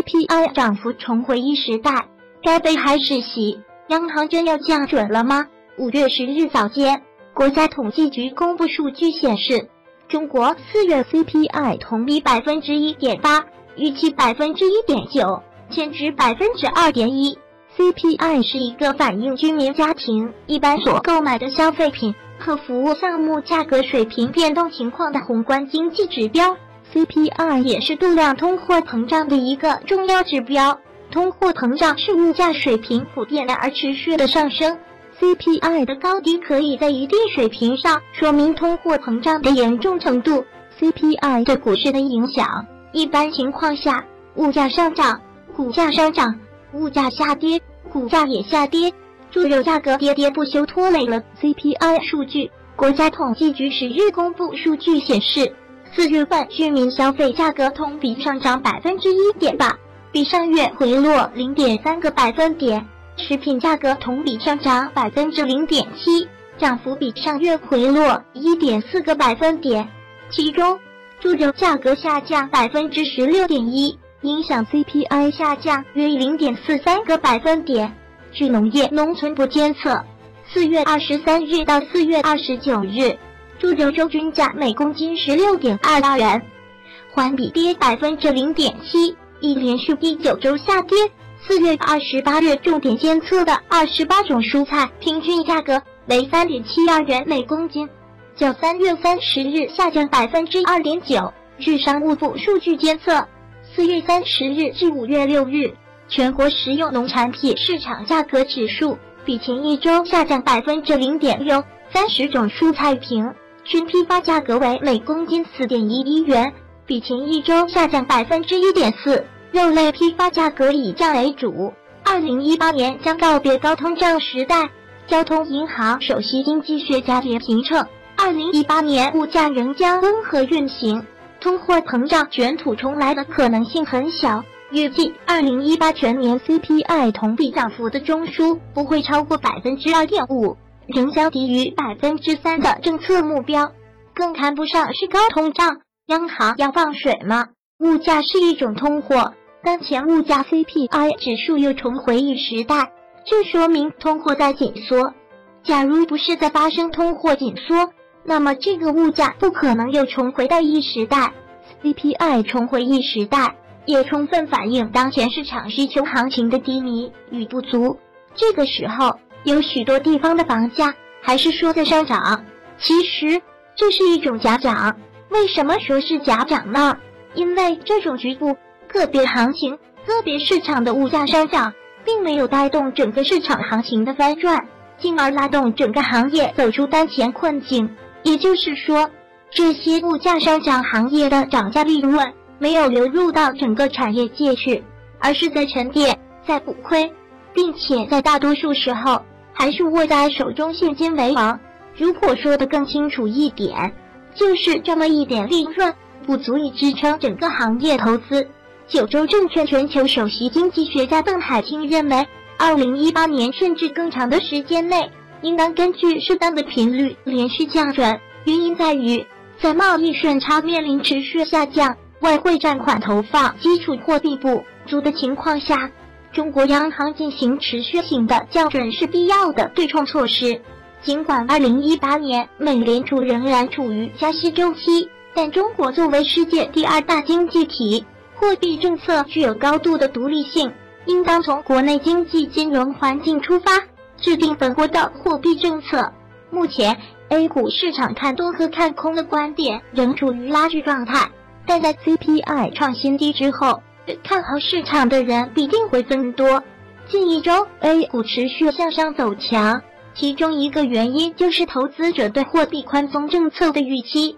CPI 涨幅重回一时代，该悲还是喜？央行真要降准了吗？五月十日早间，国家统计局公布数据显示，中国四月 CPI 同比百分之一点八，预期百分之一点九，前值百分之二点一。CPI 是一个反映居民家庭一般所购买的消费品和服务项目价格水平变动情况的宏观经济指标。CPI 也是度量通货膨胀的一个重要指标。通货膨胀是物价水平普遍的而持续的上升。CPI 的高低可以在一定水平上说明通货膨胀的严重程度。CPI 对股市的影响，一般情况下，物价上涨，股价上涨；物价下跌。股价也下跌，猪肉价格跌跌不休，拖累了 CPI 数据。国家统计局十日公布数据显示，四月份居民消费价格同比上涨百分之一点八，比上月回落零点三个百分点；食品价格同比上涨百分之零点七，涨幅比上月回落一点四个百分点。其中，猪肉价格下降百分之十六点一。影响 CPI 下降约零点四三个百分点。据农业农村部监测，四月二十三日到四月二十九日，猪肉周均价每公斤十六点二八元，环比跌百分之零点七，已连续第九周下跌。四月二十八日重点监测的二十八种蔬菜平均价格为三点七二元每公斤，较三月三十日下降百分之二点九。据商务部数据监测。四月三十日至五月六日，全国食用农产品市场价格指数比前一周下降百分之零点六。三十种蔬菜平均批发价格为每公斤四点一一元，比前一周下降百分之一点四。肉类批发价格以降为主。二零一八年将告别高通胀时代。交通银行首席经济学家也评称，二零一八年物价仍将温和运行。通货膨胀卷土重来的可能性很小，预计二零一八全年 CPI 同比涨幅的中枢不会超过百分之二点五，仍将低于百分之三的政策目标，更谈不上是高通胀。央行要放水吗？物价是一种通货，当前物价 CPI 指数又重回一时代，这说明通货在紧缩。假如不是在发生通货紧缩。那么这个物价不可能又重回到一时代，CPI 重回一时代，也充分反映当前市场需求行情的低迷与不足。这个时候，有许多地方的房价还是说在上涨，其实这是一种假涨。为什么说是假涨呢？因为这种局部个别行情、个别市场的物价上涨，并没有带动整个市场行情的翻转，进而拉动整个行业走出当前困境。也就是说，这些物价上涨行业的涨价利润没有流入到整个产业界去，而是在沉淀、在补亏，并且在大多数时候还是握在手中现金为王。如果说的更清楚一点，就是这么一点利润不足以支撑整个行业投资。九州证券全球首席经济学家邓海清认为，二零一八年甚至更长的时间内。应当根据适当的频率连续降准，原因在于在贸易顺差面临持续下降、外汇占款投放基础货币不足的情况下，中国央行进行持续性的降准是必要的对冲措施。尽管2018年美联储仍然处于加息周期，但中国作为世界第二大经济体，货币政策具有高度的独立性，应当从国内经济金融环境出发。制定本国的货币政策。目前，A 股市场看多和看空的观点仍处于拉锯状态，但在 CPI 创新低之后，看好市场的人必定会增多。近一周，A 股持续向上走强，其中一个原因就是投资者对货币宽松政策的预期